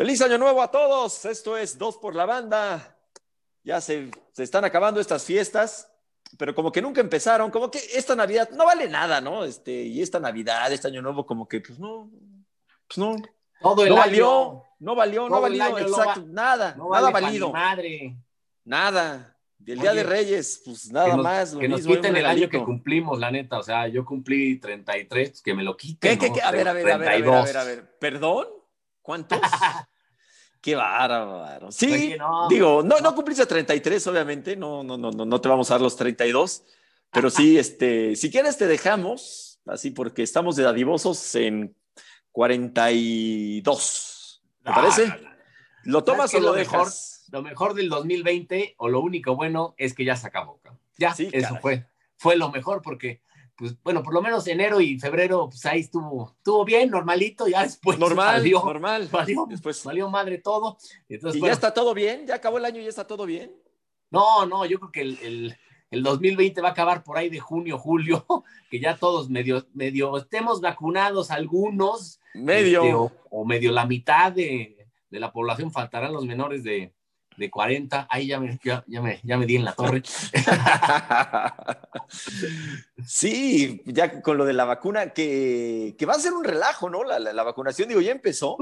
Feliz año nuevo a todos. Esto es Dos por la Banda. Ya se, se, están acabando estas fiestas, pero como que nunca empezaron, como que esta Navidad no vale nada, ¿no? Este, y esta Navidad, este año nuevo, como que pues no, pues no. Todo el no año. valió, no valió, no valió, exacto, va- nada, No nada vale valido, madre. nada. Del Día de Reyes, pues nada que nos, más, lo que nos quiten el año que cumplimos, la neta. O sea, yo cumplí 33, pues, que me lo quiten. ¿Qué, qué, ¿no? qué? A ver, a ver, a ver, a ver, a 32. ver, a ver. ¿Perdón? ¿Cuántos? Qué bárbaro. Sí, Oye, no. digo, no, no cumpliste 33, obviamente, no, no, no, no, no te vamos a dar los 32, pero sí, este, si quieres te dejamos, así porque estamos de dadivosos en 42. ¿Te parece? no, no. ¿Lo tomas o es lo mejor? dejas? Lo mejor del 2020, o lo único bueno, es que ya se acabó. Ya, Sí, eso caray. fue. Fue lo mejor porque, pues, bueno, por lo menos enero y febrero, pues ahí estuvo, estuvo bien, normalito, ya después Normal, valió, normal. valió, Después, valió madre todo. Entonces, ¿Y bueno, ya está todo bien? ¿Ya acabó el año y ya está todo bien? No, no, yo creo que el, el, el 2020 va a acabar por ahí de junio, julio, que ya todos medio, medio estemos vacunados algunos. Medio. este, o, o medio la mitad de, de la población faltarán los menores de, de 40. Ahí ya me, ya, ya me, ya me di en la torre. Sí, ya con lo de la vacuna, que, que va a ser un relajo, ¿no? La, la- la vacunación, digo, ya empezó.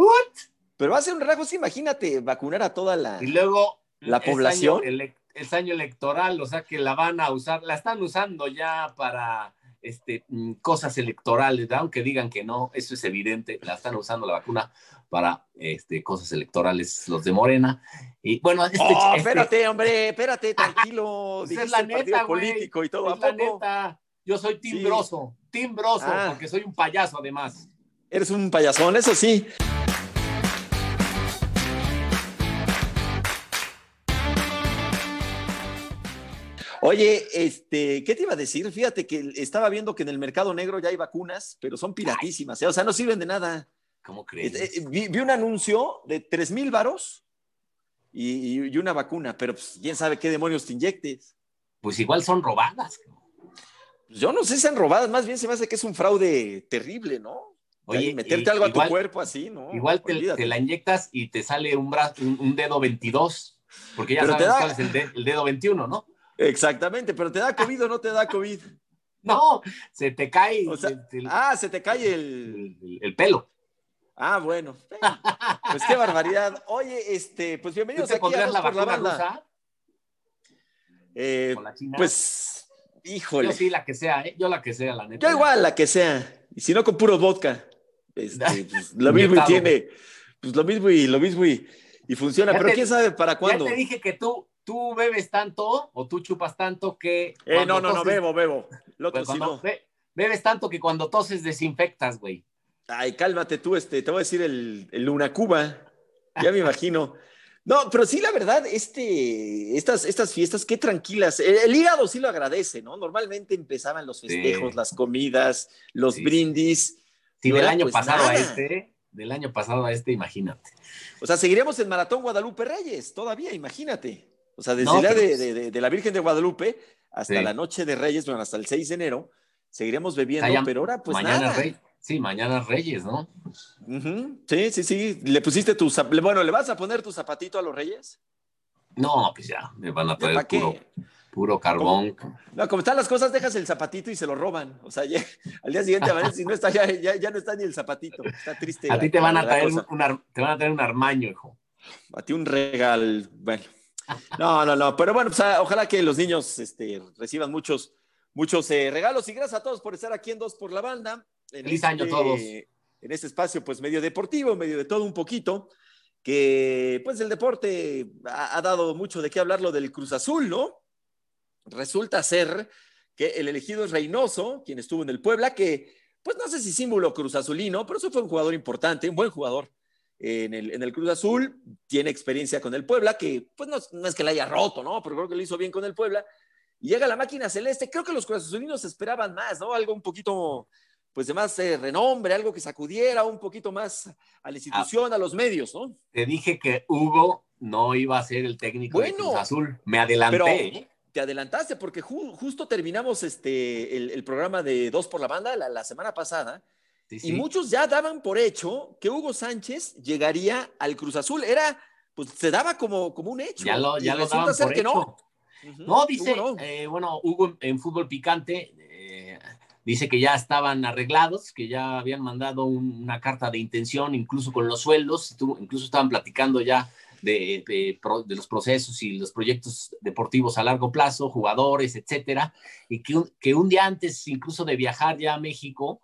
Pero va a ser un relajo, sí, imagínate vacunar a toda la... Y luego ¿La es población? año ele- es año electoral, o sea que la van a usar, la están usando ya para este, mm, cosas electorales, ¿verdad? aunque digan que no, eso es evidente, la están usando la vacuna para este, cosas electorales, los de Morena. Y bueno, este, Oh, este- espérate, hombre, espérate, tranquilo. Pues es la neta, político y todo, ¿a es la neta, yo soy Sí. timbroso, timbroso, Ah. porque soy un payaso además. Eres un payasón, eso sí. Oye, este, ¿qué te iba a decir? Fíjate que estaba viendo que en el mercado negro ya hay vacunas, pero son piratísimas, ¿eh? o sea, no sirven de nada. ¿Cómo crees? Eh, Vi, vi un anuncio de 3 mil varos y, una vacuna, pero pues, quién sabe qué demonios te inyectes. Pues igual son robadas. Pues yo no sé si sean robadas, más bien se me hace que es un fraude terrible, ¿no? Oye, meterte y- algo a tu cuerpo así, ¿no? Igual te, la inyectas y te sale un, brazo, un, un dedo 22, porque ya Pero te sabes da- cuál es el, de- el dedo 21, ¿no? Exactamente, pero ¿te da COVID o no te da COVID? No, se te cae O sea, el, el- Ah, se te cae el- el pelo. Ah, bueno. Pues qué barbaridad. Oye, este, pues ¿Tú bienvenidos aquí a la por la banda. rusa Eh, con la china? pues, híjole. yo sí, la que sea, ¿eh? Yo la que sea, la neta. Yo igual, la que sea. Y si no, con puro vodka. Este, pues, lo mismo y tiene, pues lo mismo y lo mismo y, y funciona. Ya Pero te- quién sabe para Ya cuándo. te dije que tú, tú bebes tanto o tú chupas tanto que... Eh, no, no, no, bebo, bebo. Lo pues, sí no. be- bebes tanto que cuando toses desinfectas, güey. Ay, cálmate tú, este, te voy a decir el, el Luna Cuba. Ya me imagino. No, pero sí, la verdad, este, estas, estas fiestas, qué tranquilas. El, el hígado sí lo agradece, ¿no? Normalmente empezaban los festejos, Sí. las comidas, los Sí, brindis. Sí, del año pues, pasado a este, del año pasado a este, imagínate. O sea, seguiremos en Maratón Guadalupe Reyes todavía, imagínate. O sea, desde No, pero- de, de- de- de la Virgen de Guadalupe hasta Sí. la noche de Reyes, bueno, hasta el 6 de enero, seguiremos bebiendo, pero ahora pues mañana nada. Rey. Sí, mañana Reyes, ¿no? Sí, sí, sí. ¿Le pusiste tu Bueno, ¿le vas a poner tu zapatito a los Reyes? No, pues ya, me van a ¿Ya traer puro, puro carbón. No, como están las cosas, dejas el zapatito y se lo roban. O sea, ya- al día siguiente, a si no está, ya, ya, ya no está ni el zapatito. Está triste. A la- ti te van a traer un, ar- te van a traer un armaño, hijo. A ti un regal. Bueno. No, no, no. Pero bueno, pues, ah, ojalá que los niños este, reciban muchos, muchos eh, regalos. Y gracias a todos por estar aquí en Dos por la Banda. En Feliz año a todos. En este espacio, pues medio deportivo, medio de todo un poquito. Que pues el deporte ha, ha dado mucho de qué hablar lo del Cruz Azul, ¿no? Resulta ser que el elegido es Reynoso, quien estuvo en el Puebla, que pues no sé si símbolo Cruz Azulino, pero eso fue un jugador importante, un buen jugador en el, en el Cruz Azul, tiene experiencia con el Puebla, que pues no, no es que la haya roto, ¿no? Pero creo que lo hizo bien con el Puebla. Y llega la máquina celeste, creo que los Cruz Azulinos esperaban más, ¿no? Algo un poquito, pues de más eh, renombre, algo que sacudiera un poquito más a la institución, a los medios, ¿no? Te dije que Hugo no iba a ser el técnico de Bueno, Cruz Azul. Me adelanté. pero- ¿eh? Te adelantaste porque ju- justo terminamos este, el, el programa de Dos por la Banda la, la semana pasada Y muchos ya daban por hecho que Hugo Sánchez llegaría al Cruz Azul. Era, pues se daba como, como un hecho. Ya lo, ya lo daban por hecho. no. No, dice, eh, bueno, Hugo en, fútbol picante dice que ya estaban arreglados, que ya habían mandado una carta de intención, incluso con los sueldos, incluso estaban platicando ya de, de, los procesos y los proyectos deportivos a largo plazo, jugadores, etcétera, y que un, que un día antes incluso de viajar ya a México,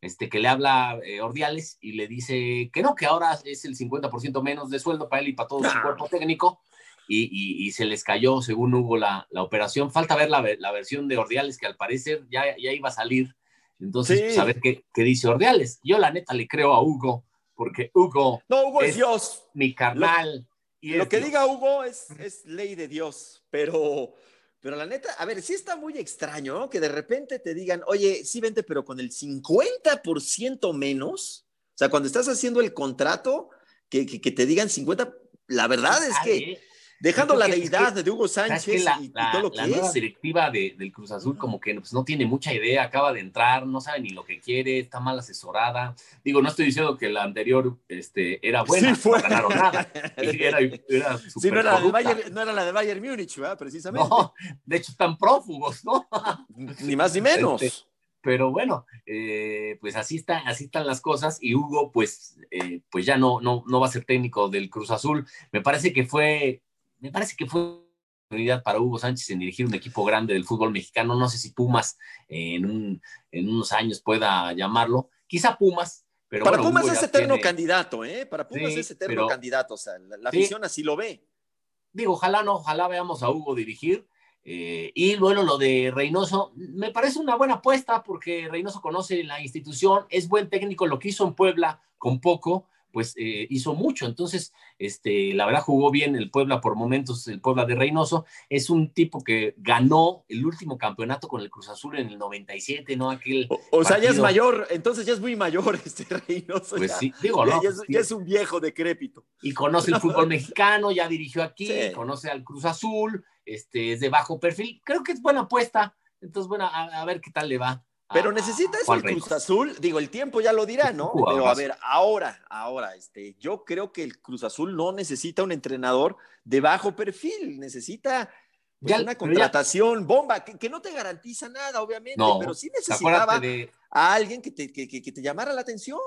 este, que le habla eh, Ordiales y le dice que no, que ahora es el 50% menos de sueldo para él y para todo su cuerpo técnico, y, y, se les cayó, según Hugo, la, la operación. Falta ver la, la, versión de Ordiales, que al parecer ya, ya iba a salir. Entonces, pues, a ver qué, qué, dice Ordiales. Yo, la neta, le creo a Hugo, porque Hugo. No, Hugo es, Dios. Mi carnal. Lo, y lo que diga Hugo es, es ley de Dios, pero. Pero la neta, a ver, sí está muy extraño que de repente te digan, oye, sí vente, pero con el 50% menos. O sea, cuando estás haciendo el contrato, que, que, que te digan 50, la verdad es que Dejando la deidad de Hugo Sánchez y, todo lo que la nueva directiva del Cruz Azul como que pues, no tiene mucha idea, acaba de entrar, no sabe ni lo que quiere, está mal asesorada. Digo, no estoy diciendo que la anterior este, era buena, no ganaron nada. Era, era sí, no era, Bayern, no era, la de Bayern Múnich, ¿verdad? Precisamente. No, de hecho están prófugos, ¿no? ni más ni menos. Este, pero bueno, eh, pues así, está, así están las cosas y Hugo pues, eh, pues ya no, no, no va a ser técnico del Cruz Azul. Me parece que fue me parece que fue una oportunidad para Hugo Sánchez en dirigir un equipo grande del fútbol mexicano. No sé si Pumas en, unos años pueda llamarlo. Quizá Pumas, pero para Pumas es eterno candidato, ¿eh? Para Pumas es eterno candidato, o sea, la, afición así lo ve. Digo, ojalá no, ojalá veamos a Hugo dirigir. Eh, y bueno, lo de Reynoso, me parece una buena apuesta porque Reynoso conoce la institución, es buen técnico, lo que hizo en Puebla con poco, pues eh, hizo mucho. Entonces, este, la verdad jugó bien el Puebla por momentos, el Puebla de Reynoso. Es un tipo que ganó el último campeonato con el Cruz Azul en el 97, ¿no? Aquel o, sea, ya es mayor, entonces ya es muy mayor este Reynoso. Pues sí, digo, ¿no? Ya, es, un viejo decrépito. Y conoce el fútbol mexicano, ya dirigió aquí, conoce al Cruz Azul, este, es de bajo perfil. Creo que es buena apuesta. Entonces, bueno, a ver qué tal le va. Pero necesita eso el Cruz Azul, digo, el tiempo ya lo dirá, ¿no? Pero a ver, ahora, ahora, este, yo creo que el Cruz Azul no necesita un entrenador de bajo perfil, necesita pues, una contratación bomba, que, no te garantiza nada, obviamente, pero sí necesitaba a alguien que te, que, te llamara la atención.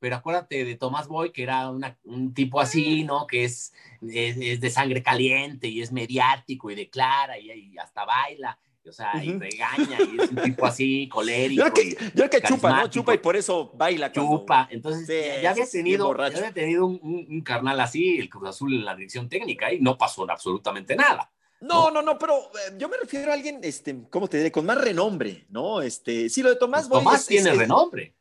Pero acuérdate de Tomás Boy, que era un tipo así, ¿no? Que es, es, de sangre caliente y es mediático y declara y hasta baila o sea, y regaña, y es un tipo así, colérico. Yo que, yo que chupa, ¿no? Chupa y por eso baila. Chupa, entonces ya, había tenido, ya había tenido un, un, carnal así, el Cruz Azul en la dirección técnica, y no pasó absolutamente nada. No, no, no, pero eh, yo me refiero a alguien, este, ¿cómo te diré? Con más renombre, ¿no? Este, sí, lo de Tomás Boy. Tomás tiene renombre.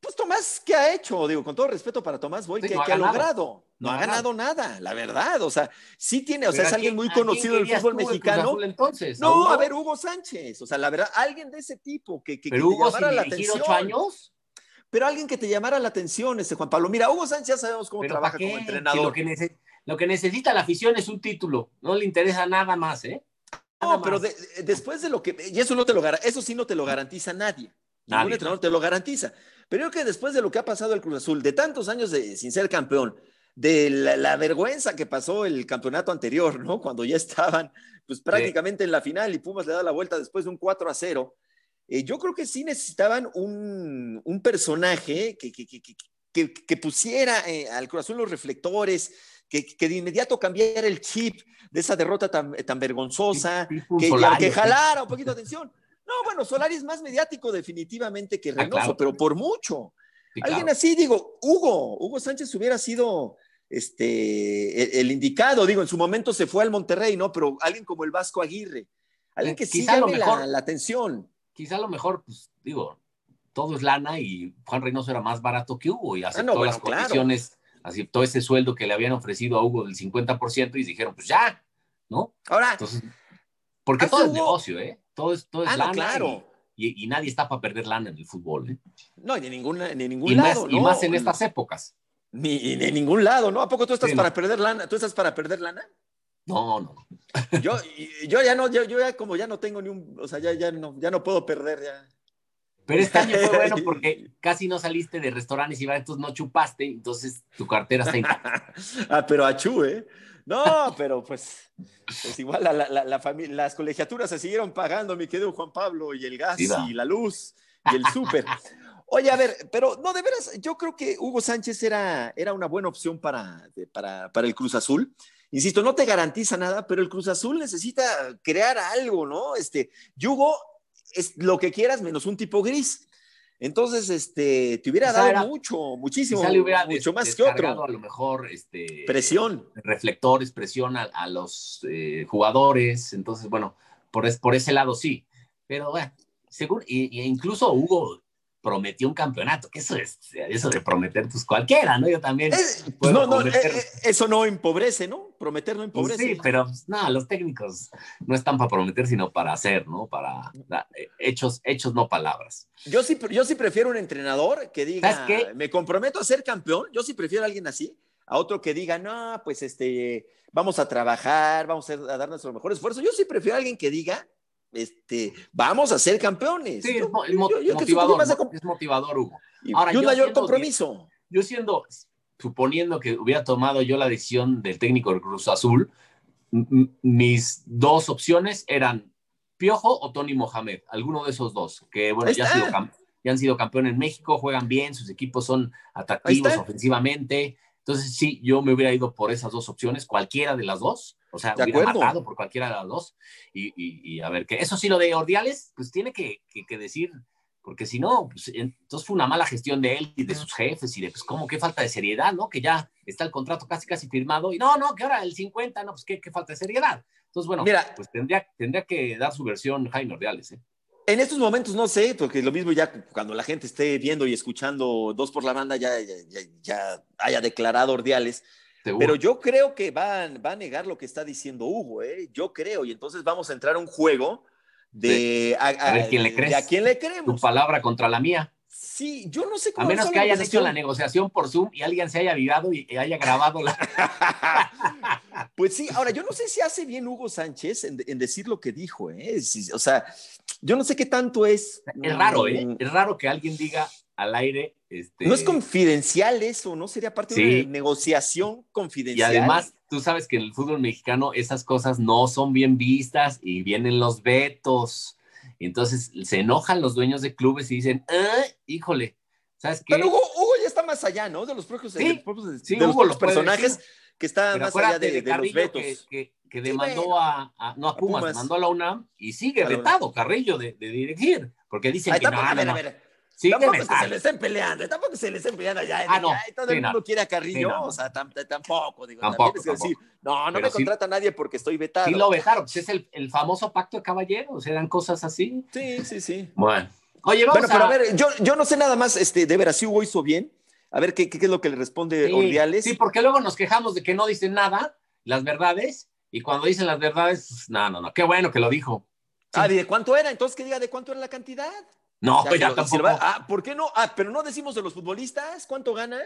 Pues Tomás, ¿qué ha hecho? Digo, con todo respeto para Tomás Boy, ¿qué, ha, logrado? No, ha ganado nada, la verdad. O sea, sí tiene, o sea, es alguien muy conocido del fútbol mexicano. entonces, no, a, ver, Hugo Sánchez. O sea, la verdad, alguien de ese tipo que, que, ¿Pero Hugo te llamara la atención. ocho años? Pero alguien que te llamara la atención, este Juan Pablo. Mira, Hugo Sánchez ya sabemos cómo trabaja como entrenador. Lo que, lo que, necesita la afición es un título. No le interesa nada más, ¿eh? no, pero después de lo que. Y eso no te lo eso sí no te lo garantiza nadie. Ningún entrenador te lo garantiza. Pero yo creo que después de lo que ha pasado el Cruz Azul, de tantos años de, sin ser campeón, de la, vergüenza que pasó el campeonato anterior, ¿no? Cuando ya estaban pues prácticamente en la final y Pumas le da la vuelta después de un 4 a 0. Eh, yo creo que sí necesitaban un, un personaje que, que, que, que pusiera eh, al Azul los reflectores, que, de inmediato cambiara el chip de esa derrota tan, tan vergonzosa, que, jalara un poquito de atención. No, bueno, Solari es más mediático definitivamente que ah, Reynoso, pero por mucho. Alguien así, digo, Hugo, Hugo Sánchez hubiera sido este, el, indicado, digo, en su momento se fue al Monterrey, ¿no? Pero alguien como el Vasco Aguirre, alguien que sí llame la, atención. Quizá a lo mejor, pues, digo, todo es lana y Juan Reynoso era más barato que Hugo y ah, aceptó las condiciones, aceptó ese sueldo que le habían ofrecido a Hugo del 50% y dijeron, pues ya, ¿no? Ahora, Entonces, porque todo es negocio, ¿eh? Todo es, todo es ah, lana. claro. Y, nadie está para perder lana en el fútbol. ¿eh? No, ni, ninguna, ni ningún lado. y más en estas épocas. Ni en ningún lado, ¿no? ¿A poco tú estás para perder lana? ¿Tú estás para perder lana? No, no. Yo, yo ya no, yo, ya como ya no tengo ni un, o sea, ya, ya, no, ya no puedo perder ya. Pero este año fue bueno porque casi no saliste de restaurantes y entonces no chupaste, entonces tu cartera está intacta. ah, pero achú, ¿eh? No, pero pues, pues igual la, la, familia, las colegiaturas se siguieron pagando, mi querido Juan Pablo, y el gas y la luz y el súper. Oye, a ver, pero no, de veras, yo creo que Hugo Sánchez era, era una buena opción para, para, para el Cruz Azul. Insisto, no te garantiza nada, pero el Cruz Azul necesita crear algo, ¿no? Este, Hugo es lo que quieras menos un tipo gris. Entonces, este, te hubiera dado mucho, muchísimo, mucho más que otro. A lo mejor, este, presión, reflectores, presión a, los eh, jugadores. Entonces, bueno, por, por ese lado sí. Pero bueno, según, y, incluso Hugo prometió un campeonato, que eso es, eso de prometer, pues cualquiera, ¿no? Yo también. Eh, no, no, eh, eh, eso no empobrece, ¿no? Prometer no pues empobrece. sí, pero pues, no, los técnicos no están para prometer, sino para hacer, ¿no? Para hechos, hechos, no palabras. Yo sí, yo sí prefiero un entrenador que diga, me comprometo a ser campeón, yo sí prefiero a alguien así, a otro que diga, no, pues este, vamos a trabajar, vamos a, dar nuestro mejor esfuerzo. Yo sí prefiero a alguien que diga, este, vamos a ser campeones. Sí, es, motivador, es motivador, Hugo. Ahora, y un mayor compromiso. Yo siendo, suponiendo que hubiera tomado yo la decisión del técnico del Cruz Azul, mis dos opciones eran Piojo o Tony Mohamed, alguno de esos dos, que bueno, ya, han sido campeones en México, juegan bien, sus equipos son atractivos ofensivamente. Entonces, sí, yo me hubiera ido por esas dos opciones, cualquiera de las dos. O sea, de hubiera matado por cualquiera de las dos. Y, y, a ver, que eso sí, lo de Ordiales, pues tiene que, que, decir, porque si no, pues, entonces fue una mala gestión de él y de sus jefes y de, pues, como qué falta de seriedad, ¿no? Que ya está el contrato casi, casi firmado y no, no, que ahora el 50, no, pues qué, qué falta de seriedad. Entonces, bueno, Mira, pues tendría, tendría que dar su versión Jaime Ordiales, ¿eh? En estos momentos no sé, porque lo mismo ya cuando la gente esté viendo y escuchando dos por la banda ya, ya, ya haya declarado Ordiales, pero yo creo que va, va, a negar lo que está diciendo Hugo, ¿eh? Yo creo, y entonces vamos a entrar a un juego de a, ver quién le crees. a quién le creemos. Tu palabra contra la mía. Sí, yo no sé cómo. A menos que hayan hecho la negociación por Zoom y alguien se haya virado y haya grabado la. pues sí, ahora yo no sé si hace bien Hugo Sánchez en, decir lo que dijo, ¿eh? o sea, yo no sé qué tanto es. Es raro, ¿eh? Mm. Es raro que alguien diga al aire. Este... No es confidencial eso, ¿no? Sería parte de una negociación confidencial. Y además, tú sabes que en el fútbol mexicano esas cosas no son bien vistas y vienen los vetos. Entonces se enojan los dueños de clubes y dicen, ah, híjole, ¿sabes qué? Pero Hugo, ya está más allá, ¿no? De los propios, de, los, personajes que está más allá de, los vetos. Que, demandó a, no a Pumas, demandó a la UNAM y sigue vetado Carrillo de, dirigir, porque dicen que no, a ver, a ver, tampoco es que se le estén peleando, tampoco se le estén peleando allá. Ah, no, todo el mundo quiere a Carrillo, o sea, tampoco, digo, tampoco, decir, no, no me contrata nadie porque estoy vetado. Sí lo vetaron, pues es el, el famoso pacto de caballeros, eran cosas así. Sí, sí, sí. Bueno. Oye, vamos bueno, pero a ver, yo, yo no sé nada más, este, de veras, si Hugo hizo bien. A ver qué, qué, es lo que le responde sí, Ordiales. Sí, porque luego nos quejamos de que no dicen nada, las verdades, y cuando dicen las verdades, pues, no, no, no, qué bueno que lo dijo. Ah, ¿de cuánto era? Entonces que diga de cuánto era la cantidad. No, pues ya tampoco. Ah, ¿por qué no? Ah, pero no decimos de los futbolistas cuánto ganan.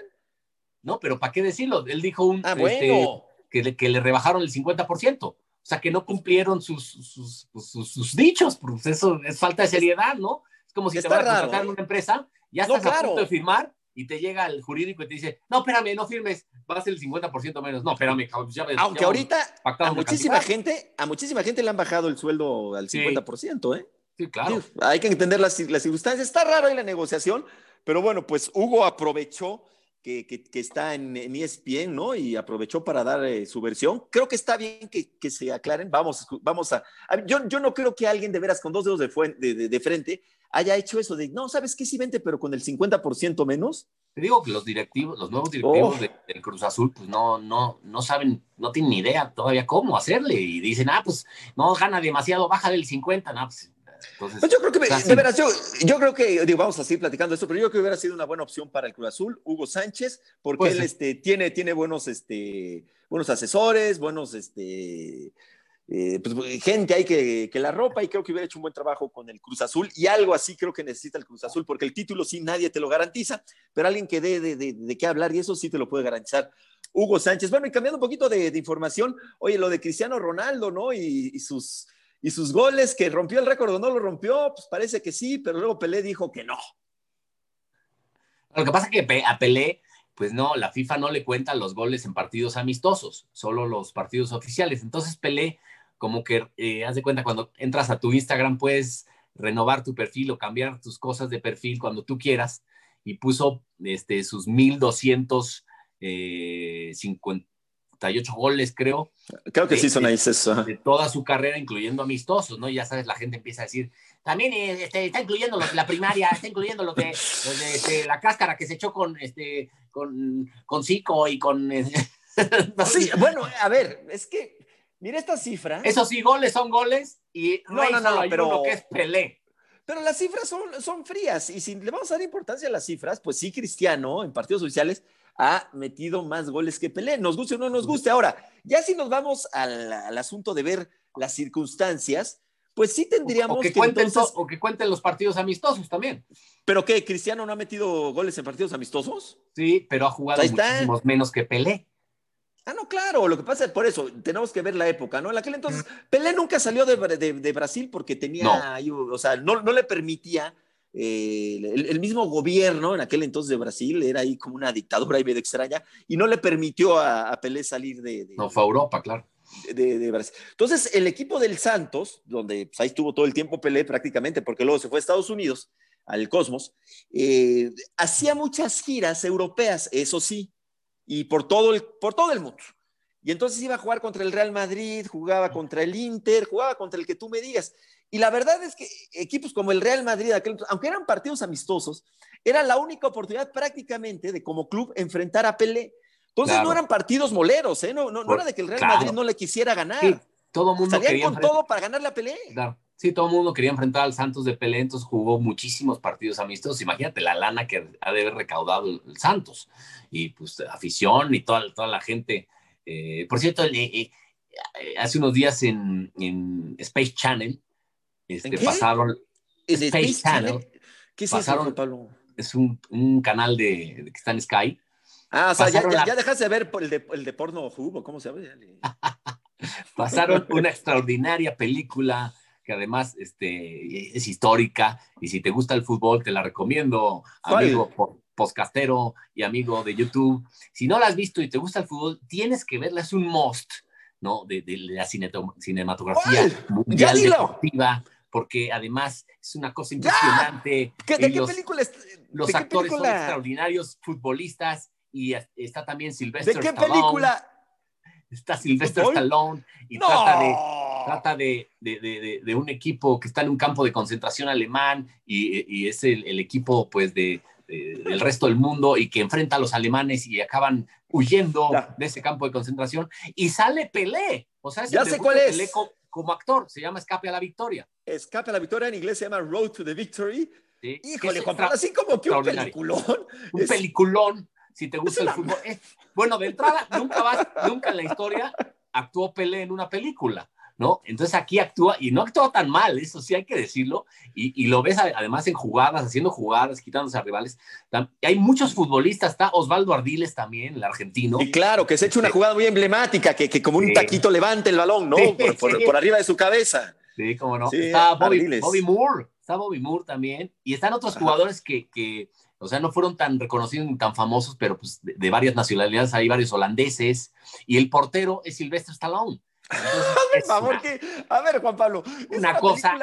No, pero ¿para qué decirlo? Él dijo un, ah, este, que, le, que le rebajaron el 50%. O sea, que no cumplieron sus, sus, sus, dichos. Pues eso es falta de seriedad, ¿no? Es como si te van a contratar en ¿eh? una empresa, ya estás a punto de firmar y te llega el jurídico y te dice, no, espérame, no firmes, va a ser el 50% menos. No, espérame, ya, Aunque ahorita a muchísima gente, a muchísima gente le han bajado el sueldo al 50%, ¿eh? Sí, claro. hay que entender las, las, circunstancias. Está raro ahí la negociación, pero bueno, pues Hugo aprovechó que, que, está en, en, ESPN, ¿no? Y aprovechó para dar eh, su versión. Creo que está bien que, que, se aclaren. Vamos, vamos a. yo, yo, no creo que alguien de veras con dos dedos de, de, de, frente haya hecho eso de, no, ¿sabes qué? Sí, vente, pero con el 50% menos. Te digo que los directivos, los nuevos directivos oh. del Cruz Azul, pues no, no, no saben, no tienen ni idea todavía cómo hacerle. Y dicen, ah, pues no gana demasiado, baja del 50, no, pues pues yo creo que, de veras, yo, creo que, digo, vamos a seguir platicando esto, pero yo creo que hubiera sido una buena opción para el Cruz Azul, Hugo Sánchez, porque pues él este, tiene, tiene buenos, este, buenos asesores, buenos, este, eh, pues, gente ahí que, que, la ropa y creo que hubiera hecho un buen trabajo con el Cruz Azul y algo así creo que necesita el Cruz Azul, porque el título sí nadie te lo garantiza, pero alguien que dé de, de, qué hablar y eso sí te lo puede garantizar. Hugo Sánchez. Bueno, y cambiando un poquito de, información, oye, lo de Cristiano Ronaldo, ¿no? y sus Y sus goles, que rompió el récord o no lo rompió, pues parece que sí, pero luego Pelé dijo que no. Lo que pasa es que a Pelé, pues no, la FIFA no le cuenta los goles en partidos amistosos, solo los partidos oficiales. Entonces Pelé, como que, eh, haz de cuenta, cuando entras a tu Instagram puedes renovar tu perfil o cambiar tus cosas de perfil cuando tú quieras y puso este, sus 1258 eh, goles, creo. Creo que sí son ahí eso. De toda su carrera, incluyendo amistosos, ¿no? Y ya sabes, la gente empieza a decir, también este, está incluyendo los la primaria, está incluyendo los de, este, la cáscara que se echó con, este, con, con Zico y con... sí, bueno, a ver, es que, mira esta cifra. Eso sí, goles son goles y no, no, no, pero lo que es Pelé. Pero las cifras son, son frías y si le vamos a dar importancia a las cifras, pues sí, Cristiano en partidos oficiales ha metido más goles que Pelé, nos guste o no nos guste. Ahora, ya si nos vamos al, al asunto de ver las circunstancias, pues sí tendríamos o que, cuenten o que cuenten los partidos amistosos también. ¿Pero qué? ¿Cristiano no ha metido goles en partidos amistosos? Sí, pero ha jugado muchísimos menos que Pelé. Ah, no, claro, lo que pasa es por eso, tenemos que ver la época, ¿no? En aquel entonces, Pelé nunca salió de, de, Brasil porque tenía, o sea, no, no le permitía eh, el, mismo gobierno en aquel entonces de Brasil, era ahí como una dictadura y medio extraña, y no le permitió a, a Pelé salir de, No, fue a Europa, claro de, Brasil. Entonces, el equipo del Santos, donde pues, ahí estuvo todo el tiempo Pelé prácticamente, porque luego se fue a Estados Unidos, al Cosmos, eh, hacía muchas giras europeas, eso sí, y por todo, el, por todo el mundo. Y entonces iba a jugar contra el Real Madrid, jugaba contra el Inter, jugaba contra el que tú me digas. Y la verdad es que equipos como el Real Madrid, aunque eran partidos amistosos, era la única oportunidad prácticamente de como club enfrentar a Pelé. Entonces no eran partidos moleros, ¿eh? No, no, no era de que el Real Madrid no le quisiera ganar. Sí, todo mundo Salían con todo para ganar la pelea. Claro. Sí, todo el mundo quería enfrentar al Santos de Pelé, entonces jugó muchísimos partidos amistosos. Imagínate la lana que ha de haber recaudado el, Santos. Y pues afición y toda, toda la gente. Eh, por cierto, eh, eh, hace unos días en, en Space Channel este, pasaron. Space, Channel? ¿Qué es pasaron, eso, Pablo? Es un, un canal de, que está en Sky Ah, o sea, ya, ya, dejaste de ver el de, el de porno jugo, ¿cómo se llama? Pasaron una extraordinaria película que además este, es histórica y si te gusta el fútbol te la recomiendo, amigo postcastero y amigo de YouTube. Si no la has visto y te gusta el fútbol, tienes que verla, es un must, ¿no? De, de la cinematografía mundial deportiva porque además es una cosa impresionante. ¿De qué película es? Los actores son extraordinarios, futbolistas, y está también Sylvester ¿De qué película? Está Sylvester Stallone y trata, de, trata de, de, de, un equipo que está en un campo de concentración alemán y, y es el, el, equipo pues de, del resto del mundo y que enfrenta a los alemanes y acaban huyendo de ese campo de concentración y sale Pelé. O sea, ya sé cuál es. Pelé como, actor, se llama Escape a la Victoria. Escape a la Victoria en inglés se llama Road to the Victory. Híjole, Juan así como que un peliculón. Un peliculón si te gusta el fútbol. bueno, de entrada, nunca, vas, nunca en la historia actuó Pelé en una película. ¿No? Entonces aquí actúa, y no actúa tan mal, eso sí hay que decirlo, y, y lo ves además en jugadas, haciendo jugadas, quitándose a rivales. Hay muchos futbolistas, está Osvaldo Ardiles también, el argentino. Y claro, que se ha hecho una jugada muy emblemática, que, que como un taquito levante el balón, ¿no? Por, por, arriba de su cabeza. Sí, cómo no. está Bobby, Bobby, Moore, está Bobby Moore también, y están otros jugadores que, que o sea, no fueron tan reconocidos ni tan famosos, pero pues de, varias nacionalidades, hay varios holandeses, y el portero es Silvestre Stallone. a ver, Juan Pablo, una, cosa...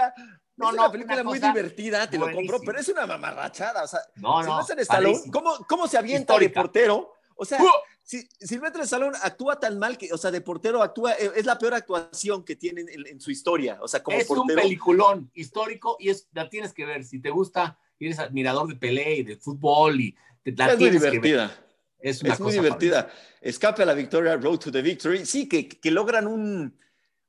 no, es no, una película muy divertida, te lo compro, pero es una mamarrachada. O sea, no, no, Silvestre Stallone, ¿cómo, ¿cómo, se avienta de portero? O sea, ¡Uh! si Silvestre Stallone actúa tan mal que, o sea, de portero actúa, eh, es la peor actuación que tiene en, su historia. O sea, como es un peliculón histórico y es, la tienes que ver. Si te gusta eres admirador de Pelé y de fútbol y te, es muy divertida. Es, una muy divertida. Escape a la victoria, Road to the Victory. Sí, que, que logran un,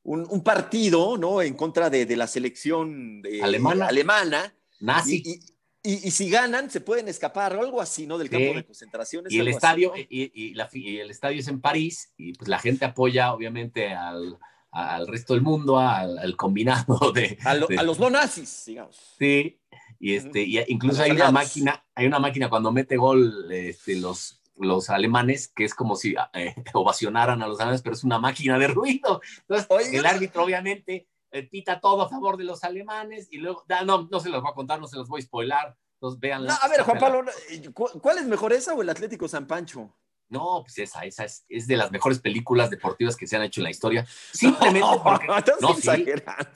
un, partido, ¿no? En contra de, de la selección alemana. alemana. Nazi. Y, y, y, si ganan, se pueden escapar o algo así, ¿no? Del campo de concentración. Y el estadio, y, la, el estadio es en París, y pues la gente apoya, obviamente, al, al resto del mundo, al, al combinado de, a, a, los no nazis, digamos. Sí, y este, y incluso hay una máquina, hay una máquina cuando mete gol este, los, los alemanes, que es como si eh, ovacionaran a los alemanes, pero es una máquina de ruido. Entonces, el árbitro obviamente eh, pita todo a favor de los alemanes y luego, no, no se los voy a contar, no se los voy a spoilar, los vean. a ver, Juan Pablo, ¿cuál es mejor esa o el Atlético San Pancho? No, pues esa, esa es, es, de las mejores películas deportivas que se han hecho en la historia. Simplemente porque. No,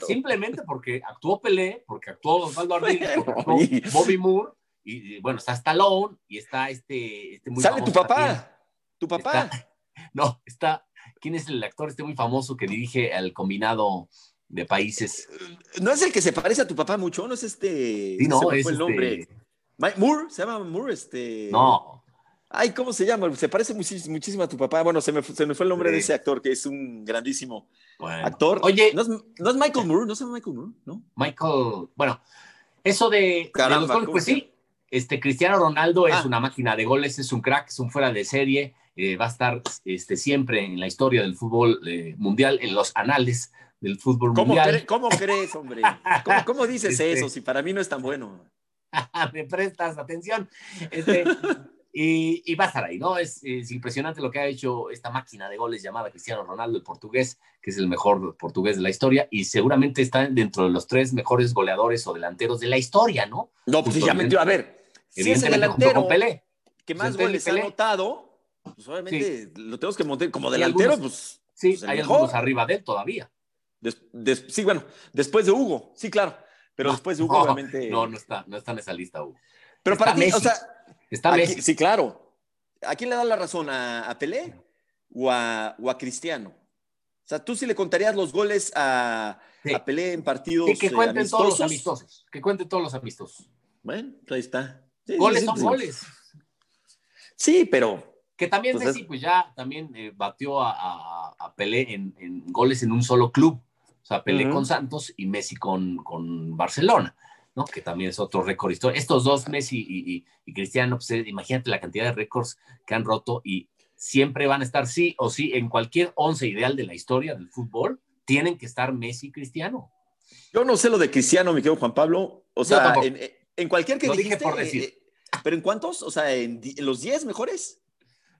simplemente porque actuó Pelé, porque actuó Osvaldo Bobby Moore, y, bueno, está Stallone y está este. este muy Sale tu papá. Tu papá. no, está. ¿Quién es el actor este muy famoso que dirige al combinado de países? No es el que se parece a tu papá mucho, no es este. Sí, no, es el nombre. Este Moore, se llama Moore, este. No. Ay, ¿cómo se llama? Se parece muchísimo, a tu papá. Bueno, se me, se me fue el nombre de ese actor, que es un grandísimo actor. Oye. ¿No es, Michael Moore? ¿No se llama Michael Moore? ¿No? Michael. Bueno, eso de, los goles, pues sí. Este, Cristiano Ronaldo es ah. una máquina de goles, es un crack, es un fuera de serie. Eh, va a estar este, siempre en la historia del fútbol eh, mundial, en los anales del fútbol mundial. ¿Cómo crees, hombre? ¿Cómo, dices este eso si para mí no es tan bueno? Me prestas atención. Este, y, va a estar ahí, ¿no? Es, impresionante lo que ha hecho esta máquina de goles llamada Cristiano Ronaldo, el portugués, que es el mejor portugués de la historia, y seguramente está dentro de los tres mejores goleadores o delanteros de la historia, ¿no? No, pues ya metió, a ver, si es el delantero con Pelé, que más goles ha anotado, pues obviamente lo tenemos que montar como delantero, pues. Sí, pues hay algunos arriba de él todavía. sí, bueno, después de Hugo, sí, claro. Pero después de Hugo, obviamente. No, no está, no está en esa lista, Hugo. Pero para mí, o sea, Está Sí, claro. ¿A quién le da la razón? ¿A, Pelé o a, Cristiano? O sea, tú sí le contarías los goles a, Pelé en partidos. que cuenten todos los amistosos. Que cuenten todos los amistosos. Bueno, pues ahí está. goles son goles. Sí, pero. Que también pues Messi, pues ya también eh, batió a, Pelé en, goles en un solo club. O sea, Pelé con Santos y Messi con, con Barcelona que también es otro récord histórico. Estos dos, Messi y, Cristiano, pues, eh, imagínate la cantidad de récords que han roto y siempre van a estar sí o sí en cualquier once ideal de la historia del fútbol, tienen que estar Messi y Cristiano. Yo no sé lo de Cristiano, mi querido Juan Pablo. O sea, en, cualquier que dijiste, por decir. Eh, pero ¿en cuántos? O sea, ¿en, los 10 mejores?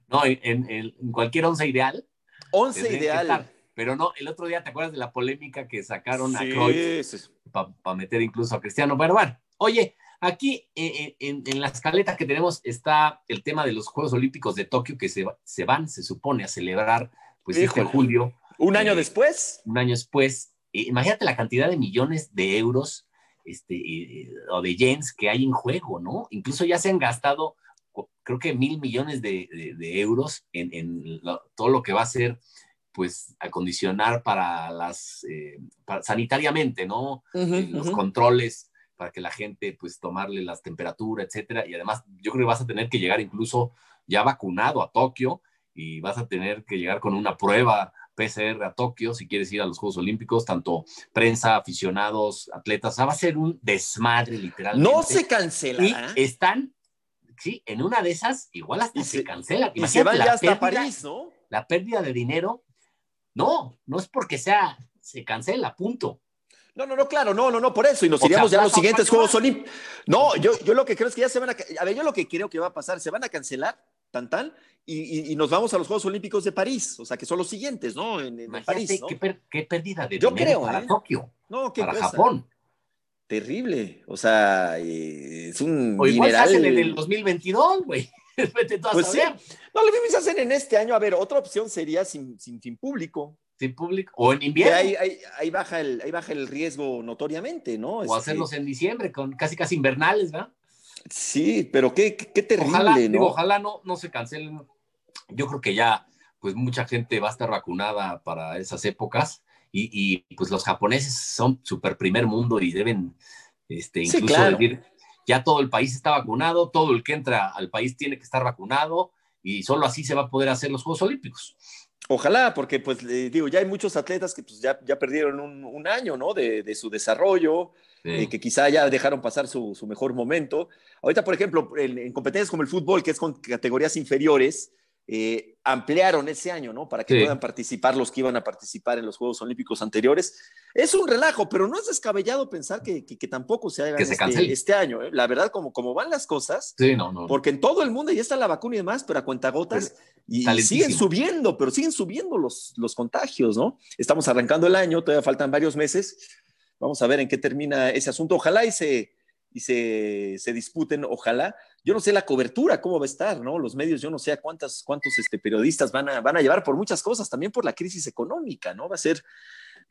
No, en, cualquier once ideal. Once ideal. Pero no, el otro día, ¿te acuerdas de la polémica que sacaron a Cruyff para meter incluso a Cristiano? Pero bueno, oye, aquí eh, eh, en, la escaleta que tenemos está el tema de los Juegos Olímpicos de Tokio que se, se van, se supone, a celebrar pues este julio. ¿Un año eh, después? Un año después. imagínate la cantidad de millones de euros este, o de yens que hay en juego, ¿no? Incluso ya se han gastado, creo que mil millones de, euros en, todo lo que va a ser pues acondicionar para las, eh, sanitariamente, ¿no? Eh, los controles para que la gente pues tomarle las temperaturas, etcétera. Y además yo creo que vas a tener que llegar incluso ya vacunado a Tokio y vas a tener que llegar con una prueba PCR a Tokio si quieres ir a los Juegos Olímpicos, tanto prensa, aficionados, atletas. O sea, va a ser un desmadre literalmente. No se cancela. Y están, sí, en una de esas, igual hasta se, cancela. Y se van ya hasta París, ¿no? La pérdida de dinero no, no es porque sea, se cancela, punto. No, no, no, claro, no, no, no, por eso. Y nos iríamos ya a los siguientes Juegos Olímpicos. No, yo, yo lo que creo es que ya se van a. A ver, yo lo que creo que va a pasar, se van a cancelar, tan, tan, y, y, nos vamos a los Juegos Olímpicos de París. O sea, que son los siguientes, ¿no? En, París. ¿no? Qué, qué, pérdida de yo creo, para ¿eh? Tokio. No, qué para Japón. Terrible. O sea, eh, es un. O igual hacen en el 2022, güey. pues sí. No, lo mismo se hacen en este año. A ver, otra opción sería sin, sin, público. Sin público. O en invierno. Ahí, ahí, baja el, ahí baja el riesgo notoriamente, ¿no? O este hacerlos en diciembre, con casi casi invernales, ¿verdad? Sí, pero qué, qué, terrible, ojalá, ¿no? ojalá no, no se cancelen. Yo creo que ya, pues mucha gente va a estar vacunada para esas épocas. Y, y pues los japoneses son súper primer mundo y deben este, incluso decir ya todo el país está vacunado, todo el que entra al país tiene que estar vacunado y solo así se va a poder hacer los Juegos Olímpicos. Ojalá, porque pues digo, ya hay muchos atletas que pues, ya, ya perdieron un, año, ¿no? De, su desarrollo, eh, que quizá ya dejaron pasar su, mejor momento. Ahorita, por ejemplo, en, competencias como el fútbol, que es con categorías inferiores, eh, ampliaron ese año, ¿no? Para que puedan participar los que iban a participar en los Juegos Olímpicos anteriores. Es un relajo, pero no es descabellado pensar que, tampoco se haga este, este, año. ¿eh? La verdad, como, como van las cosas, sí, no, no. porque en todo el mundo ya está la vacuna y demás, pero a cuentagotas y, siguen subiendo, pero siguen subiendo los, los contagios, ¿no? Estamos arrancando el año, todavía faltan varios meses. Vamos a ver en qué termina ese asunto. Ojalá y se, y se, se disputen, ojalá yo no sé la cobertura, cómo va a estar, ¿no? Los medios, yo no sé a cuántas, cuántos este, periodistas van a, van a llevar por muchas cosas, también por la crisis económica, ¿no? Va a ser,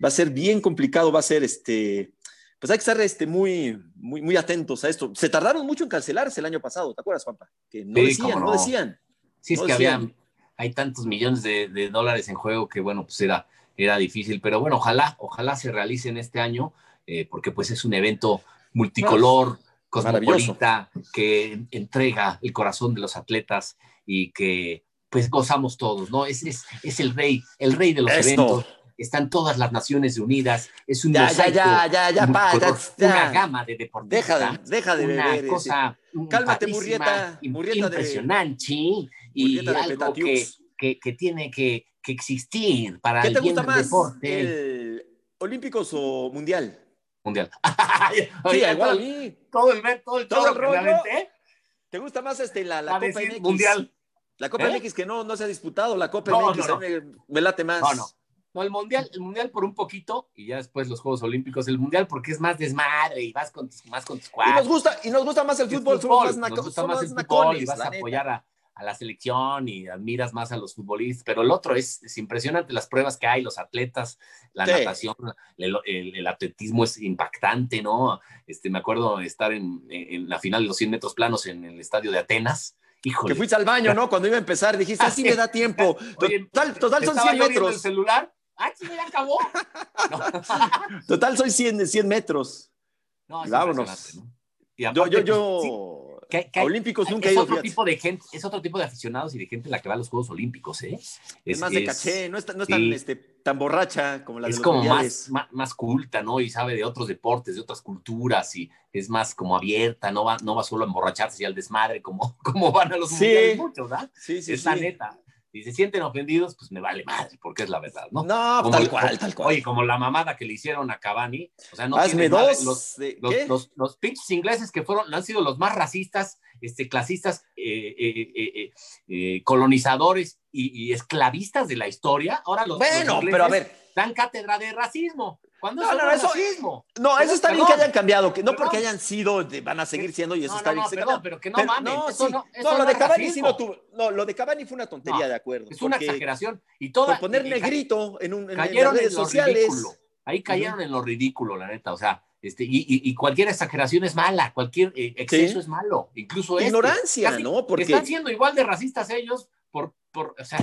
va a ser bien complicado, va a ser este, pues hay que estar este, muy, muy, muy atentos a esto. Se tardaron mucho en cancelarse el año pasado, ¿te acuerdas, Juanpa? Que no decían, no. decían. Sí, es que había, hay tantos millones de, dólares en juego que, bueno, pues era, era difícil, pero bueno, ojalá, ojalá se realice en este año, eh, porque pues es un evento multicolor, cosmopolita, que entrega el corazón de los atletas y que pues gozamos todos, ¿no? Es, es, es el rey, el rey de los eventos. Están todas las Naciones Unidas, es un ya, ya, ya, ya, ya, pa, una gama de deportes. Deja de, deja de una beber, cosa cálmate, Murrieta, Murrieta impresionante y algo que, que, que, tiene que, que existir para ¿Qué el te gusta más, deporte. El ¿Olímpicos o Mundial? Mundial. sí, igual a mí. Todo el, todo el, todo el rollo. ¿Te gusta más este, la, la, Copa MX? Mundial. La Copa ¿Eh? MX que no, no se ha disputado, la Copa MX Me, late más. No, no. No, el mundial, el mundial por un poquito y ya después los Juegos Olímpicos. El mundial porque es más desmadre y vas con más con tus cuadros. Y nos gusta, y nos gusta más el fútbol, fútbol gusta más y vas a apoyar a, a la selección y admiras más a los futbolistas, pero el otro es, es impresionante las pruebas que hay, los atletas, la natación, el, atletismo es impactante, ¿no? Este, me acuerdo estar en, en, la final de los 100 metros planos en el estadio de Atenas. Híjole. Que fuiste al baño, ¿no? Cuando iba a empezar, dijiste, así me da tiempo. total, total son 100 metros. el celular? ¡Ah, sí, me acabó! Total, soy 100, 100 metros. No, Vámonos. ¿no? yo, yo, yo olímpicos nunca es otro tipo de gente, es otro tipo de aficionados y de gente la que va a los Juegos Olímpicos, ¿eh? Es, más de caché, no es, no tan, este, tan borracha como la de Es como más, más, culta, ¿no? Y sabe de otros deportes, de otras culturas y es más como abierta, no va, no va solo a emborracharse y al desmadre como, como van a los sí. muchos, ¿verdad? Sí, sí, es la neta si se sienten ofendidos, pues me vale madre, porque es la verdad, ¿no? No, tal cual, tal cual. Oye, como la mamada que le hicieron a Cavani, o sea, no Hazme dos. los, los, los, pinches ingleses que fueron, han sido los más racistas, este, clasistas, eh, eh, eh, colonizadores y, esclavistas de la historia, ahora los, bueno, pero a ver. dan cátedra de racismo no, no, eso, no, eso está bien que hayan cambiado, que no porque hayan sido, van a seguir siendo y eso está bien. No, pero que no mames. No, no, lo de Cavani sí no tuvo. No, lo de Cavani fue una tontería, de acuerdo. Es una exageración. Y toda, por poner negrito en, un, en, las redes sociales. Ahí cayeron en lo ridículo, la neta. O sea, este, y, y, cualquier exageración es mala, cualquier eh, exceso es malo, incluso este. Ignorancia, ¿no? Porque están siendo igual de racistas ellos por, por, o sea,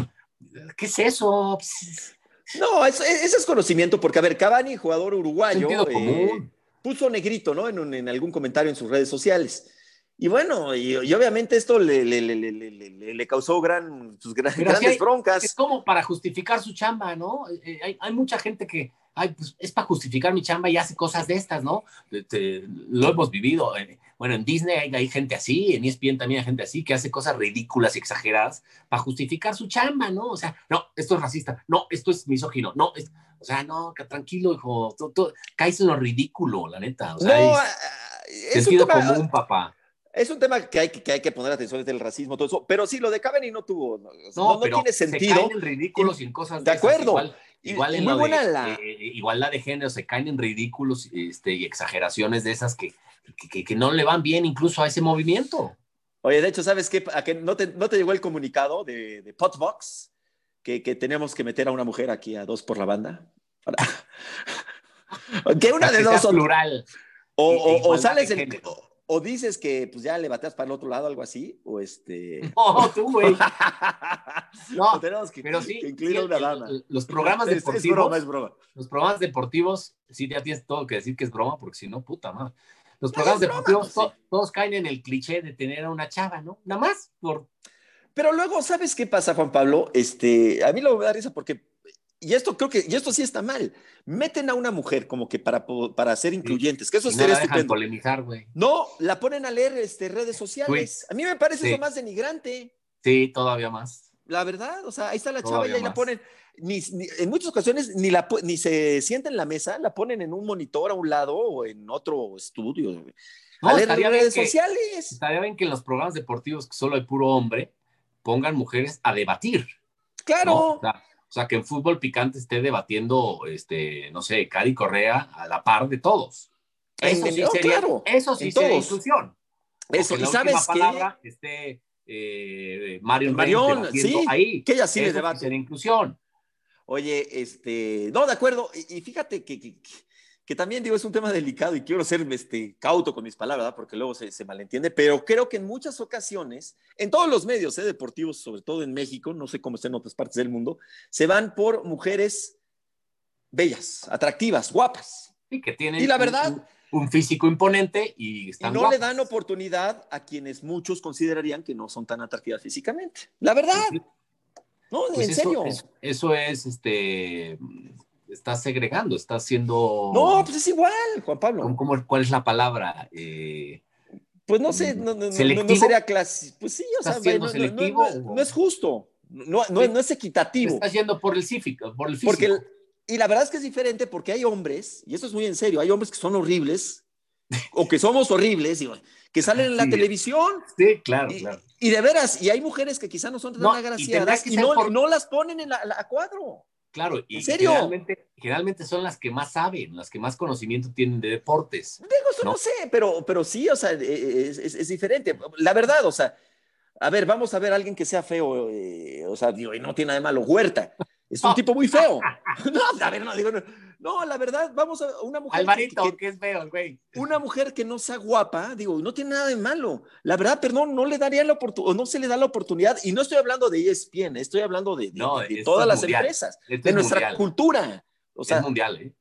¿qué es eso? No, eso, es conocimiento, porque, a ver, Cavani, jugador uruguayo, eh, puso negrito, ¿no? En, en, algún comentario en sus redes sociales. Y bueno, y, obviamente esto le, le, le, le, causó gran, sus grandes broncas. Es como para justificar su chamba, ¿no? Eh, eh, hay, hay mucha gente que, ay, pues es para justificar mi chamba y hace cosas de estas, ¿no? lo hemos vivido. Bueno, en Disney hay, gente así, en ESPN también hay gente así que hace cosas ridículas y exageradas para justificar su chamba, ¿no? O sea, no, esto es racista, no, esto es misógino, no, o sea, no, tranquilo, hijo, caes en lo ridículo, la neta. O sea, no, es, sentido común, papá. Es un tema que hay que, hay que poner atención desde el racismo, todo eso, pero sí, lo de Cavani no tuvo, no, no, tiene sentido. Se caen en ridículos y en cosas de, de acuerdo. Igual, en la... Eh, igual la de género, se caen en ridículos este, y exageraciones de esas que, que, no le van bien incluso a ese movimiento. Oye, de hecho, ¿sabes qué? ¿A que no, te, ¿No te llegó el comunicado de, de Potbox que, que, tenemos que meter a una mujer aquí a dos por la banda? que una de dos... Plural. O, o, sales en, o dices que pues ya le bateas para el otro lado, algo así, o este. No, tú, güey. No, tenemos que, pero sí, una dama. los programas deportivos. Es, broma, es broma. Los programas deportivos, sí, ya tienes todo que decir que es broma, porque si no, puta madre. Los programas deportivos, todos caen en el cliché de tener a una chava, ¿no? Nada más por. Pero luego, ¿sabes qué pasa, Juan Pablo? Este, a mí lo me da risa porque y esto creo que, y esto sí está mal. Meten a una mujer como que para, para ser incluyentes, que eso no sería estupendo. polemizar, güey. No, la ponen a leer este, redes sociales. A mí me parece eso más denigrante. Sí, todavía más. La verdad, o sea, ahí está la chava y ahí la ponen. Ni, en muchas ocasiones ni, la, ni se sienta en la mesa, la ponen en un monitor a un lado o en otro estudio. No, a redes sociales. Estaría bien que en los programas deportivos que solo hay puro hombre, pongan mujeres a debatir. Claro. O, sea, que en fútbol picante esté debatiendo, este, no sé, Cari Correa a la par de todos. Eso sí sería, claro, eso sí sería inclusión. Eso, y sabes que esté eh, Marion, Marion sí, ahí. que ella sí le debate. Inclusión. Oye, este, no, de acuerdo. Y, fíjate que, que, también digo, es un tema delicado y quiero ser este, cauto con mis palabras, porque luego se, se, malentiende, pero creo que en muchas ocasiones, en todos los medios eh, deportivos, sobre todo en México, no sé cómo está en otras partes del mundo, se van por mujeres bellas, atractivas, guapas. Y que tienen y la verdad, un, físico imponente y están y no le dan oportunidad a quienes muchos considerarían que no son tan atractivas físicamente. La verdad. No, pues en serio. Eso, es, este, está segregando, está haciendo... No, pues es igual, Juan Pablo. ¿Cómo, cuál es la palabra? Eh, pues no sé, no, no, sería clase. Pues sí, o sea, selectivo, no, es justo, no, no, es equitativo. Está yendo por el físico, por el físico. Porque, y la verdad es que es diferente porque hay hombres, y esto es muy en serio, hay hombres que son horribles, o que somos horribles, y, que salen en la televisión. Sí, claro, y, claro. Y de veras, y hay mujeres que quizás no son tan agraciadas y, no, no, las ponen en la, a cuadro. Claro, y Generalmente, generalmente, son las que más saben, las que más conocimiento tienen de deportes. Digo, eso ¿no? sé, pero, pero sí, o sea, e, e, es, es, diferente. La verdad, o sea, a ver, vamos a ver a alguien que sea feo, eh, o sea, digo, y no tiene nada de malo, Huerta. Es un tipo muy feo. no, a ver, no, digo, no. No, la verdad, vamos a una mujer. Alvarito, que, es feo, güey. Una mujer que no sea guapa, digo, no tiene nada de malo. La verdad, perdón, no le daría la oportunidad, no se le da la oportunidad. Y no estoy hablando de ESPN, estoy hablando de, todas las empresas, de nuestra cultura. O sea, es mundial, ¿eh?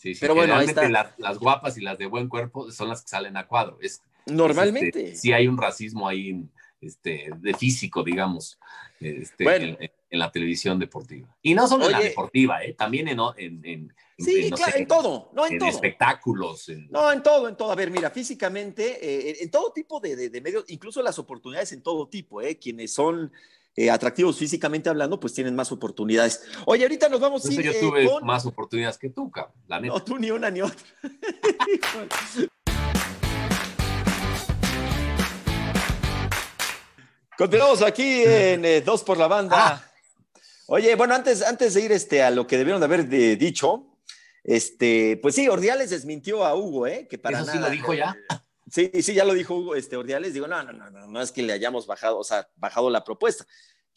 Sí, sí, pero bueno, ahí está. Las, guapas y las de buen cuerpo son las que salen a cuadro. Es, Normalmente. Este, sí hay un racismo ahí este, de físico, digamos, este, en, la televisión deportiva. Y no solo en la deportiva, ¿eh? también en, en Sí, claro, en todo, no en, todo. espectáculos. No, en todo, en todo. A ver, mira, físicamente, eh, en todo tipo de, medios, incluso las oportunidades en todo tipo, ¿eh? Quienes son eh, atractivos físicamente hablando, pues tienen más oportunidades. Oye, ahorita nos vamos a ir. Yo tuve más oportunidades que tú, cabrón, la neta. No, tú ni una ni otra. Continuamos aquí en Dos por la Banda. Ah. Oye, bueno, antes, antes de ir este, a lo que debieron de haber dicho, este, pues sí, Ordiales desmintió a Hugo, ¿eh? Que para ¿Eso sí lo dijo ya? Sí, sí, ya lo dijo Hugo, este, Ordiales. Digo, no, no, no, no, no es que le hayamos bajado, o sea, bajado la propuesta.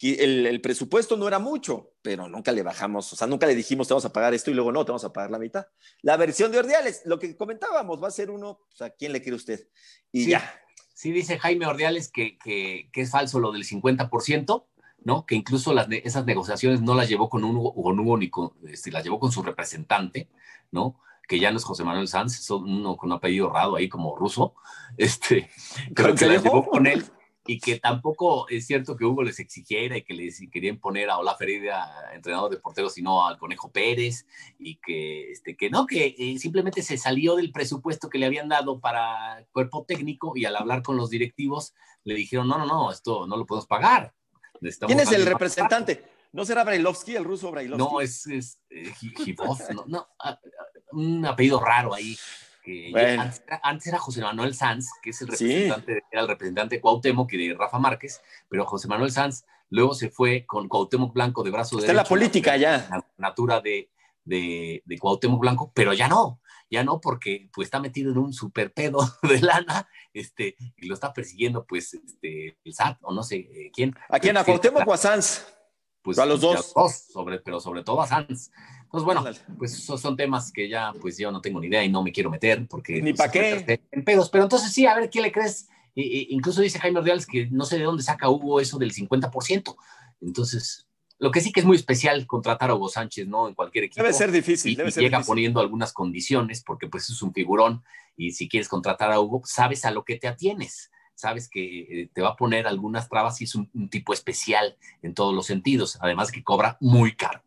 El, el, presupuesto no era mucho, pero nunca le bajamos, o sea, nunca le dijimos te vamos a pagar esto y luego no, te vamos a pagar la mitad. La versión de Ordiales, lo que comentábamos, va a ser uno, o sea, ¿quién le quiere usted? Y ya. Sí, dice Jaime Ordiales que, que, que es falso lo del 50%, ¿no? Que incluso las, esas negociaciones no las llevó con Hugo, con Hugo ni con, este, las llevó con su representante, ¿no? Que ya no es José Manuel Sanz, es uno con un apellido raro ahí como ruso, este, creo que las llevó con él y que tampoco es cierto que Hugo les exigiera y que les querían poner a Olaf Ferreira entrenador de porteros, sino al Conejo Pérez y que, este, que no, que eh, simplemente se salió del presupuesto que le habían dado para cuerpo técnico y al hablar con los directivos le dijeron, no, no, no, esto no lo podemos pagar. ¿Quién es el representante? ¿No será Brailovsky, el ruso Brailovsky? No, es, es eh, no, no ah, un apellido raro ahí. antes, era, José Manuel Sanz, que es el representante, era el representante de Cuauhtémoc y de Rafa Márquez, pero José Manuel Sanz luego se fue con Cuauhtémoc Blanco de brazo Está derecho. Está la política ya. La natura de, de, de Cuauhtémoc Blanco, pero ya no, ya no, porque pues está metido en un super pedo de lana, este, y lo está persiguiendo pues este, el SAT o no sé eh, quién. ¿A quién? ¿A Cuauhtémoc o a Sanz? Pues a los dos. sobre, pero sobre todo a Sanz. Entonces, bueno, pues esos son temas que ya pues yo no tengo ni idea y no me quiero meter porque... Ni pues, para qué. En pedos, pero entonces sí, a ver, ¿qué le crees? incluso dice Jaime Ordiales que no sé de dónde saca Hugo eso del 50%. Entonces, lo que sí que es muy especial contratar a Hugo Sánchez, ¿no? En cualquier equipo. Debe ser difícil. Y, debe llega poniendo algunas condiciones, porque pues es un figurón, y si quieres contratar a Hugo, sabes a lo que te atienes, sabes que eh, te va a poner algunas trabas y es un, tipo especial en todos los sentidos, además que cobra muy caro.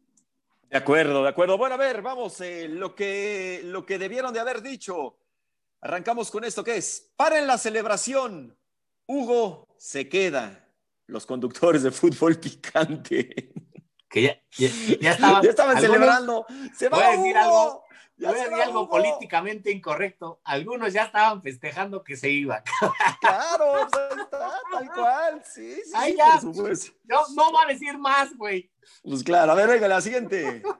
De acuerdo, de acuerdo. Bueno, a ver, vamos, eh, lo, que, lo que debieron de haber dicho. Arrancamos con esto que es, paren la celebración, Hugo se queda. los conductores de fútbol picante. Que ya, ya, estaban, ya estaban celebrando. Se va voy a decir algo, voy a decir algo políticamente incorrecto. Algunos ya estaban festejando que se iba. Claro, está, tal cual. Sí, sí, Ay, ya. No, no va a decir más, güey. Pues claro, a ver, venga, la siguiente.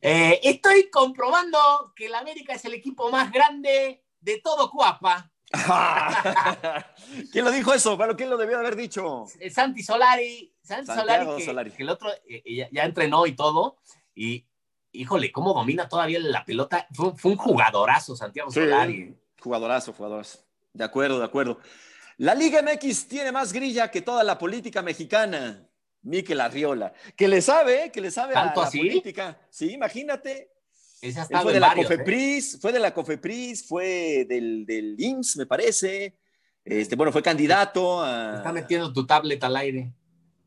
Eh, estoy comprobando que el América es el equipo más grande de todo Cuapa. ¿Quién lo dijo eso? Bueno, ¿quién lo debió haber dicho? Eh, Santi Solari. Santi Solari que, el otro eh, ya, entrenó y todo. Y, híjole, cómo domina todavía la pelota. Fue, un jugadorazo, Santiago Solari. Jugadorazo, jugadorazo. De acuerdo, de acuerdo. La Liga MX tiene más grilla que toda la política mexicana. Miquel Arriola, que le sabe, que le sabe a la política. Sí, imagínate. fue de la ¿eh? Cofepris, fue de la Cofepris, fue del, del IMSS, me parece. Este, bueno, fue candidato a... Está metiendo tu tablet al aire.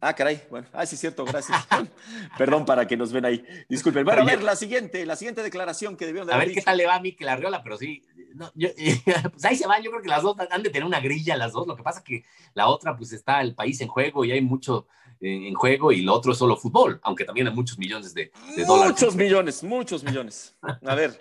Ah, caray. Bueno, ah, sí, cierto, gracias. Perdón para que nos ven ahí. Disculpen. Bueno, a ver, la siguiente, la siguiente declaración que debieron de A ver qué tal le va a Miquel Arriola, pero sí. pues ahí se van, yo creo que las dos han de tener una grilla las dos. Lo que pasa es que la otra, pues está el país en juego y hay mucho en, juego y lo otro es solo fútbol, aunque también hay muchos millones de, dólares. Muchos millones, muchos millones. A ver,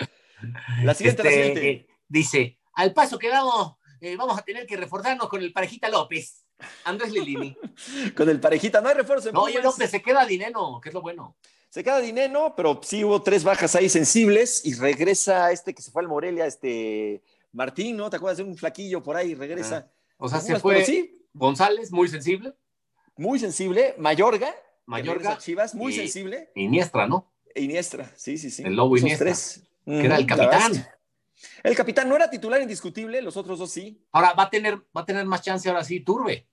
la siguiente, la este, siguiente. Dice, al paso que vamos, eh, vamos a tener que reforzarnos con el parejita López. Andrés Lilini. con el parejita, no hay refuerzo. No, oye, López, se queda dinero, que es lo bueno. Se queda dinero, pero sí hubo tres bajas ahí sensibles y regresa este que se fue al Morelia, este Martín, ¿no? ¿Te acuerdas de un flaquillo por ahí? Regresa. Ah, o sea, se fue sí. González, muy sensible muy sensible. Mayorga, Mayorga, Chivas, muy sensible. Iniestra, ¿no? Iniestra, sí, sí, sí. El Lobo Iniestra. Que era el capitán. El capitán no era titular indiscutible, los otros dos sí. Ahora va a tener, va a tener más chance ahora sí, Turbe.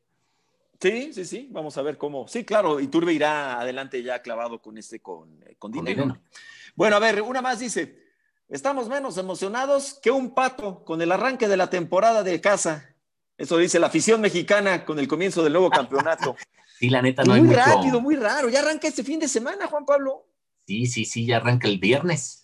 Sí, sí, sí. Vamos a ver cómo. Sí, claro, y Turbe irá adelante ya clavado con este, con, eh, con, dinero. Bueno, a ver, una más dice. Estamos menos emocionados que un pato con el arranque de la temporada de casa. Eso dice la afición mexicana con el comienzo del nuevo campeonato. sí, la neta no muy rápido, muy raro. Ya arranca este fin de semana, Juan Pablo. Sí, sí, sí, ya arranca el viernes.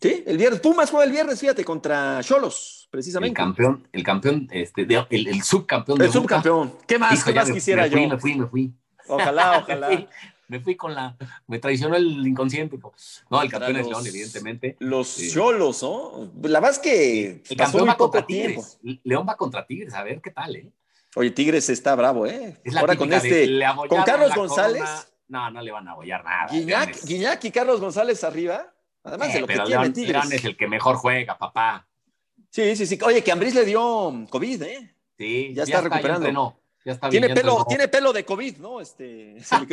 Sí, el viernes. Pumas juega el viernes, fíjate, contra Cholos, precisamente. El campeón, el campeón, este, el, subcampeón. El subcampeón. ¿Qué más, ¿qué más quisiera yo? Me fui, me fui. Ojalá, ojalá me fui con la, me traicionó el inconsciente. No, el campeón es León, evidentemente. Los cholos, ¿no? La verdad es que el campeón va contra Tigres. León va contra Tigres, a ver qué tal, ¿eh? Oye, Tigres está bravo, ¿eh? Ahora con este, con Carlos González. no, no le van a abollar nada. Guiñac, y Carlos González arriba. Además de lo que tiene Tigres. León es el que mejor juega, papá. Sí, sí, sí. Oye, que Ambris le dio COVID, ¿eh? Sí, ya, está, recuperando. No tiene, pelo, tiene pelo de COVID, ¿no? Este, se, le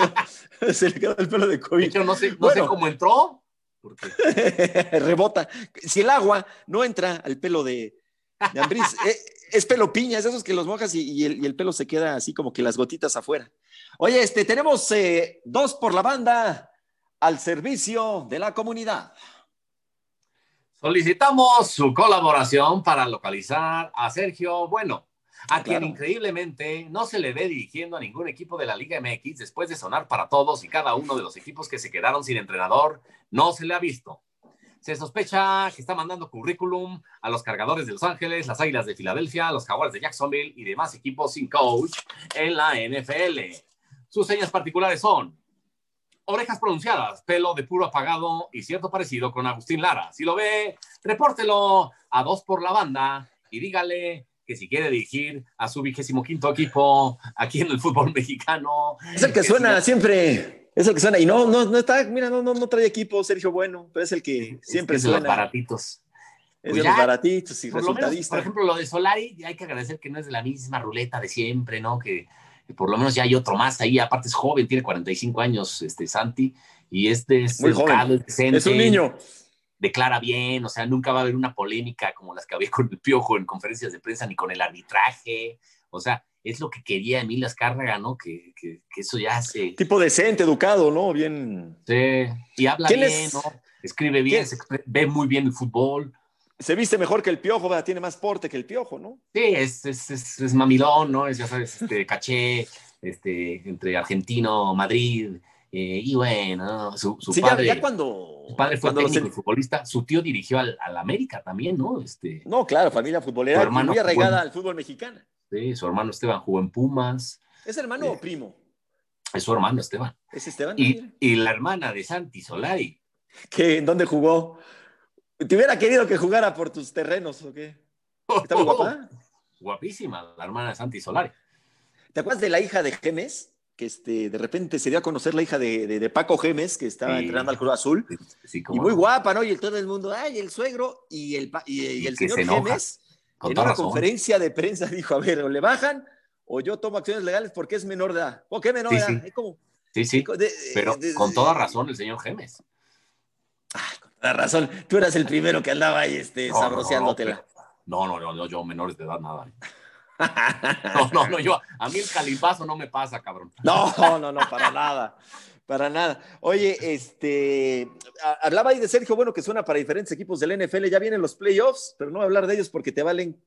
quedó, el pelo de COVID. Yo no sé, no sé cómo entró. Rebota. Si el agua no entra al pelo de, de Ambris, eh, es, pelo piña, es esos que los mojas y, el, pelo se queda así como que las gotitas afuera. Oye, este, tenemos eh, dos por la banda al servicio de la comunidad. Solicitamos su colaboración para localizar a Sergio Bueno a quien increíblemente no se le ve dirigiendo a ningún equipo de la Liga MX después de sonar para todos y cada uno de los equipos que se quedaron sin entrenador, no se le ha visto. Se sospecha que está mandando currículum a los cargadores de Los Ángeles, las Águilas de Filadelfia, los Jaguares de Jacksonville y demás equipos sin coach en la NFL. Sus señas particulares son orejas pronunciadas, pelo de puro apagado y cierto parecido con Agustín Lara. Si lo ve, repórtelo a dos por la banda y dígale que si quiere dirigir a su vigésimo quinto equipo aquí en el fútbol mexicano. Es el que, suena siempre, es el que suena. Y no, no, no está, mira, no, no, no trae equipo Sergio Bueno, pero es el que siempre es de los baratitos. Es pues de los baratitos y por por ejemplo, lo de Solari, hay que agradecer que no es de la misma ruleta de siempre, ¿no? Que, por lo menos ya hay otro más ahí, aparte es joven, tiene 45 años, este Santi, y este es Muy joven. es un niño declara bien, o sea, nunca va a haber una polémica como las que había con el Piojo en conferencias de prensa ni con el arbitraje, o sea, es lo que quería Emilio Azcárraga, ¿no? Que, que, eso ya hace... Tipo decente, educado, ¿no? Bien... Sí, y habla bien, ¿no? Escribe bien, ve muy bien el fútbol. Se viste mejor que el Piojo, ¿verdad? Tiene más porte que el Piojo, ¿no? Sí, es, es, es, es mamilón, ¿no? Es, ya sabes, este, caché, este, entre argentino, Madrid, eh, y bueno, su, padre, ya, cuando, su padre fue técnico futbolista, su tío dirigió al, América también, ¿no? Este, no, claro, familia futbolera muy arraigada al fútbol mexicano. Sí, su hermano Esteban jugó en Pumas. ¿Es hermano o primo? Es su hermano Esteban. ¿Es Esteban? Y, y la hermana de Santi Solari. ¿Qué? ¿En dónde jugó? ¿Te hubiera querido que jugara por tus terrenos o qué? ¿Está muy guapa? Guapísima, la hermana de Santi Solari. ¿Te acuerdas de la hija de Gemes? Que este, de repente se dio a conocer la hija de, de, de Paco Gemes, que estaba Sí. entrenando al Cruz Azul. Sí, Y muy guapa, ¿no? Y el, todo el mundo, ay, el suegro y el, y, el señor se Gemes, con en una razón. conferencia de prensa, dijo, a ver, o le bajan o yo tomo acciones legales porque es menor de edad. ¿O qué menor de edad? sí. Es como- Sí, sí, de- pero con toda razón el señor Gemes. Ay, toda razón. Tú eras el primero que andaba ahí este, No, no, no, sabroseándotela. No, no, no, no, yo menores de edad nada. No, no, no, yo, a mí el calipazo no me pasa, cabrón. No, no, no, para nada. Para nada. Oye, este, hablaba ahí de Sergio, bueno, que suena para diferentes equipos del NFL, ya vienen los playoffs, pero no voy a hablar de ellos porque te valen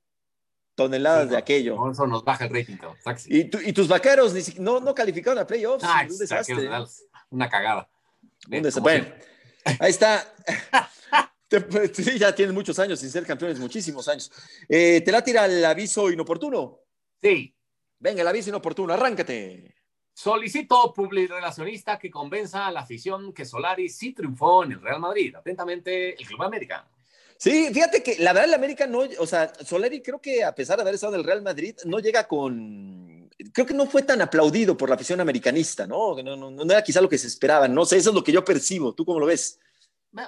toneladas Sí, de aquello. No, eso nos baja el rating. Taxi. Y, tu- y tus vaqueros ni no, no calificaron a playoffs. Ah, un es- desastre. Una cagada. Un desastre. Como Bueno, siempre. Ahí está. Pues, sí, ya tienen muchos años sin ser campeones, muchísimos años. Eh, te la tira el aviso inoportuno. Sí, Venga, el aviso inoportuno, arráncate. Solicito publirelacionista que convenza a la afición que Solari sí triunfó en el Real Madrid. Atentamente, el Club América. Sí, fíjate que la verdad el América no, o sea, Soleri creo que a pesar de haber estado en el Real Madrid, no llega con, creo que no fue tan aplaudido por la afición americanista, ¿no? No, no, no era quizá lo que se esperaba, no sé, eso es lo que yo percibo, ¿tú cómo lo ves?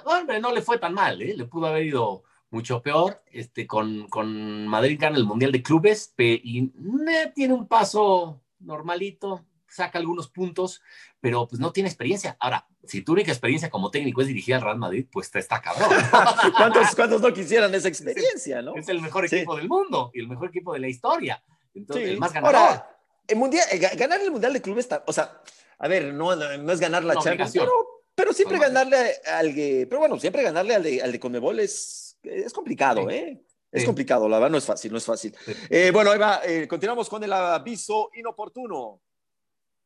Hombre, no le fue tan mal, ¿eh? le pudo haber ido mucho peor. Este, con, con Madrid gana el Mundial de Clubes y eh, tiene un paso normalito, saca algunos puntos, pero pues no tiene experiencia. Ahora, si tu única experiencia como técnico es dirigir al Real Madrid, pues te está cabrón. ¿Cuántos, cuántos no quisieran esa experiencia, no? es el mejor Sí. equipo del mundo y el mejor equipo de la historia. Entonces, Sí. el más ganador. Ahora, el mundial, eh, ga- ganar el Mundial de Clubes, o sea, a ver, no, no es ganar la Una Champions, pero, pero siempre ganarle al que, pero bueno, siempre ganarle al de, al de Conmebol es, es complicado, Sí. ¿eh? Es Sí. complicado, la verdad no es fácil, no es fácil. Sí. Eh, bueno, ahí va, eh, continuamos con el aviso inoportuno.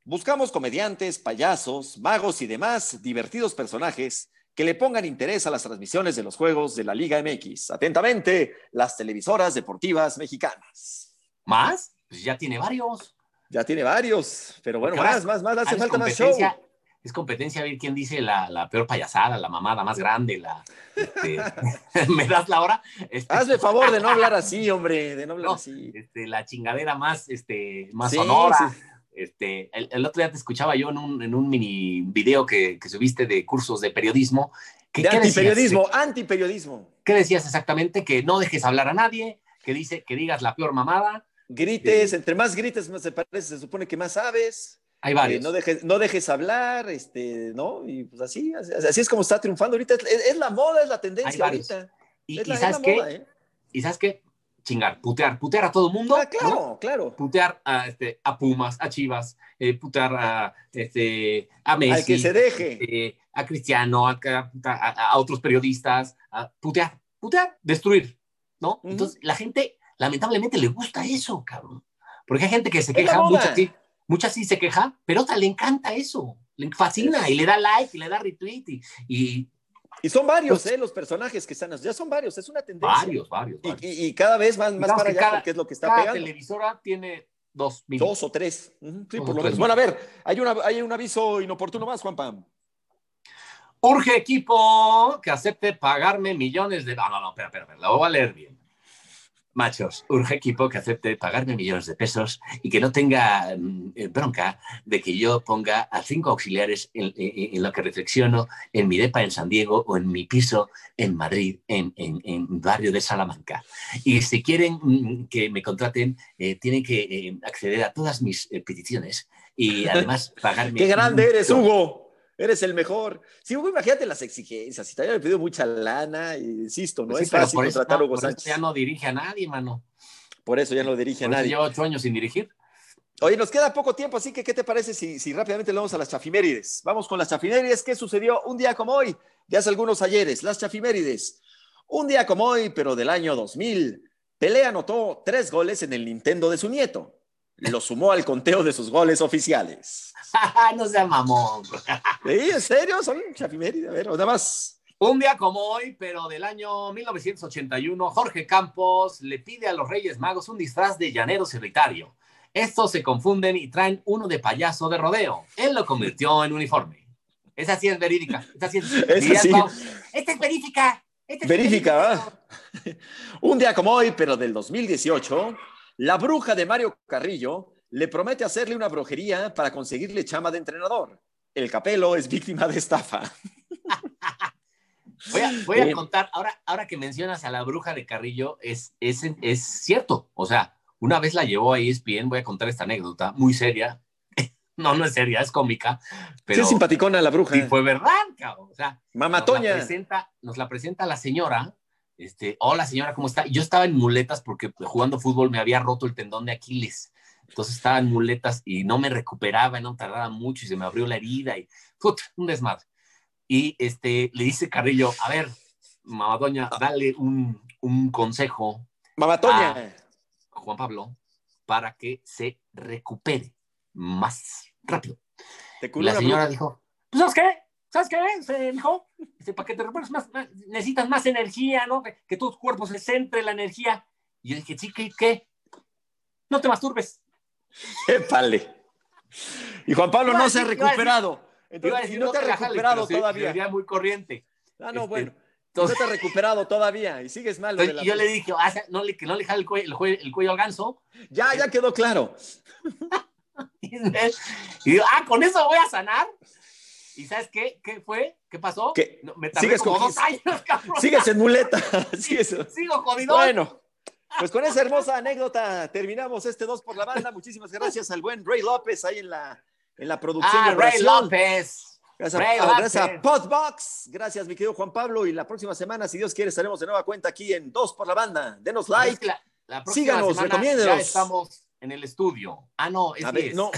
Buscamos comediantes, payasos, magos y demás divertidos personajes que le pongan interés a las transmisiones de los juegos de la Liga MX. Atentamente, las televisoras deportivas mexicanas. ¿Más? Pues ya tiene varios. Ya tiene varios, pero bueno, más, más, más, hace Ah, falta más show. Es competencia a ver quién dice la, la peor payasada, la mamada más grande, la... este, ¿Me das la hora? Este, Hazme favor de no hablar así, hombre, de no hablar No, así. este, la chingadera más, este, más Sí, sonora. sí. Este, el, el otro día te escuchaba yo en un, en un mini video que, que subiste de cursos de periodismo. ¿Qué, De qué decías? antiperiodismo, antiperiodismo. ¿Qué decías exactamente? Que no dejes hablar a nadie, que, dice, que digas la peor mamada. Grites, Sí. entre más grites, más se parece, se supone que más sabes. Hay varios. Eh, no, dejes, no dejes hablar, este, ¿no? Y pues así, así, así es como está triunfando ahorita. Es, es la moda, es la tendencia varios. ahorita. y, es y la, es ¿sabes la qué? moda, ¿eh? ¿Y sabes qué? Chingar, putear, putear a todo el mundo. Ah, claro, ¿no? claro. Putear a, este, a Pumas, a Chivas, eh, putear a, este, a Messi. Al que se deje. eh, a Cristiano, a, a- a otros periodistas, a putear, putear, destruir, ¿no? Entonces, la gente, lamentablemente, le gusta eso, cabrón. Porque hay gente que se la queja, moda. mucha sí, mucha sí se queja, pero otra le encanta eso, le fascina y le da like y le da retweet y, y Y son varios, Pues- ¿eh? Los personajes que están, ya son varios, es una tendencia. varios, varios, Y, varios. y- y cada vez más, más Digamos para allá cada- porque es lo que está Cada pegando. televisora tiene dos mínimo. Dos o tres. Sí, Dos por lo menos. Bueno, a ver, hay, una, hay un aviso inoportuno más, Juanpa. Urge equipo que acepte pagarme millones de... No, no, no, espera, espera, espera, lo voy a leer bien. Machos, urge equipo que acepte pagarme millones de pesos y que no tenga mm, eh, bronca de que yo ponga a cinco auxiliares en, en- en lo que reflexiono en mi depa en San Diego o en mi piso en Madrid, en, en, barrio de Salamanca. Y si quieren mm, que me contraten, eh, tienen que eh, acceder a todas mis peticiones y además pagarme... ¡Qué grande eres. Hugo! Eres el mejor. Sí, imagínate las exigencias. Si te habían pedido mucha lana, insisto, no Pues sí, es fácil por eso contratar a Hugo por eso Sánchez. ya no dirige a nadie, mano. Por eso ya no dirige a Por eso nadie. lleva ocho años sin dirigir. Oye, nos queda poco tiempo, así que ¿qué te parece si, si rápidamente le vamos a las chafimérides? Vamos con las chafimérides. ¿Qué sucedió un día como hoy? De hace algunos ayeres, las chafimérides. Un día como hoy, pero del año 2000, Pelé anotó tres goles en el Nintendo de su nieto. Lo sumó al conteo de sus goles oficiales. no sea mamón. ¿Sí? ¿En serio? Son chafimérides. A ver, nada más. Un día como hoy, pero del año 1981, Jorge Campos le pide a los Reyes Magos un disfraz de llanero solitario. Estos se confunden y traen uno de payaso de rodeo. Él lo convirtió en uniforme. Esa sí es verídica. Esa sí es, Esta es verídica. verídica, ¿va? Un día como hoy, pero del 2018, la bruja de Mario Carrillo le promete hacerle una brujería para conseguirle chama de entrenador. El capelo es víctima de estafa. Voy a, contar, ahora, ahora que mencionas a la bruja de Carrillo, es, es, es cierto. O sea, una vez la llevó a ESPN, voy a contar esta anécdota muy seria. No, no es seria, es cómica. Pero sí, simpaticona la bruja. Y fue verdad, cabrón. O sea, Mamatoña. Nos la, presenta, nos la presenta la señora. Este, hola señora, ¿cómo está? Yo estaba en muletas porque jugando fútbol me había roto el tendón de Aquiles. Entonces estaba en muletas y no me recuperaba, no tardaba mucho y se me abrió la herida y un desmadre. Y este, le dice Carrillo, a ver, Mamadoña, dale un, un consejo. Mamatoña. Juan Pablo para que se recupere más rápido. la señora dijo, pues, ¿sabes qué? ¿Sabes qué? Se dijo, para que te recuperes más, necesitas más energía, ¿no? Que, tu cuerpo se centre la energía. Y yo dije, sí, ¿qué? ¿qué? No te masturbes. Épale. Y Juan Pablo no se ha recuperado. Entonces, no, te ha recuperado todavía. Sería muy corriente. Ah, no, este, bueno. no te has recuperado todavía y sigues mal. y yo le dije, ah, no le, que no le jale el cuello, el, cuello, al ganso. Ya, ya quedó claro. y digo, ah, con eso voy a sanar. ¿Y sabes qué? ¿Qué fue? ¿Qué pasó? me tardé sigues como dos años, cabrón. Sigues en muleta. Sigo jodido. Bueno, pues con esa hermosa anécdota terminamos este dos por la banda. Muchísimas gracias al buen Ray López ahí en la en la producción. Ah, Ray López. Gracias, a, gracias a Podbox. Gracias, mi querido Juan Pablo. Y la próxima semana, si Dios quiere, estaremos de nueva cuenta aquí en Dos por la Banda. Denos like. La, Síganos, recomiéndenos. Ya estamos en el estudio. Ah, no, es ver, no,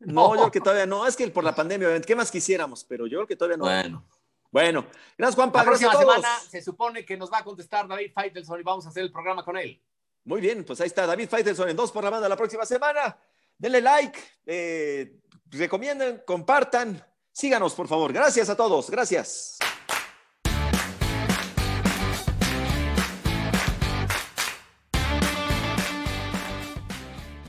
no, yo creo que todavía no. Es que por la pandemia, ¿qué más quisiéramos? Pero yo creo que todavía no. Bueno. Bueno, gracias Juan Pablo. La próxima semana se supone que nos va a contestar David Feitelson y vamos a hacer el programa con él. Muy bien, pues ahí está David Feitelson en Dos por la Banda la próxima semana. Denle like, eh, recomienden, compartan. Síganos, por favor. Gracias a todos. Gracias.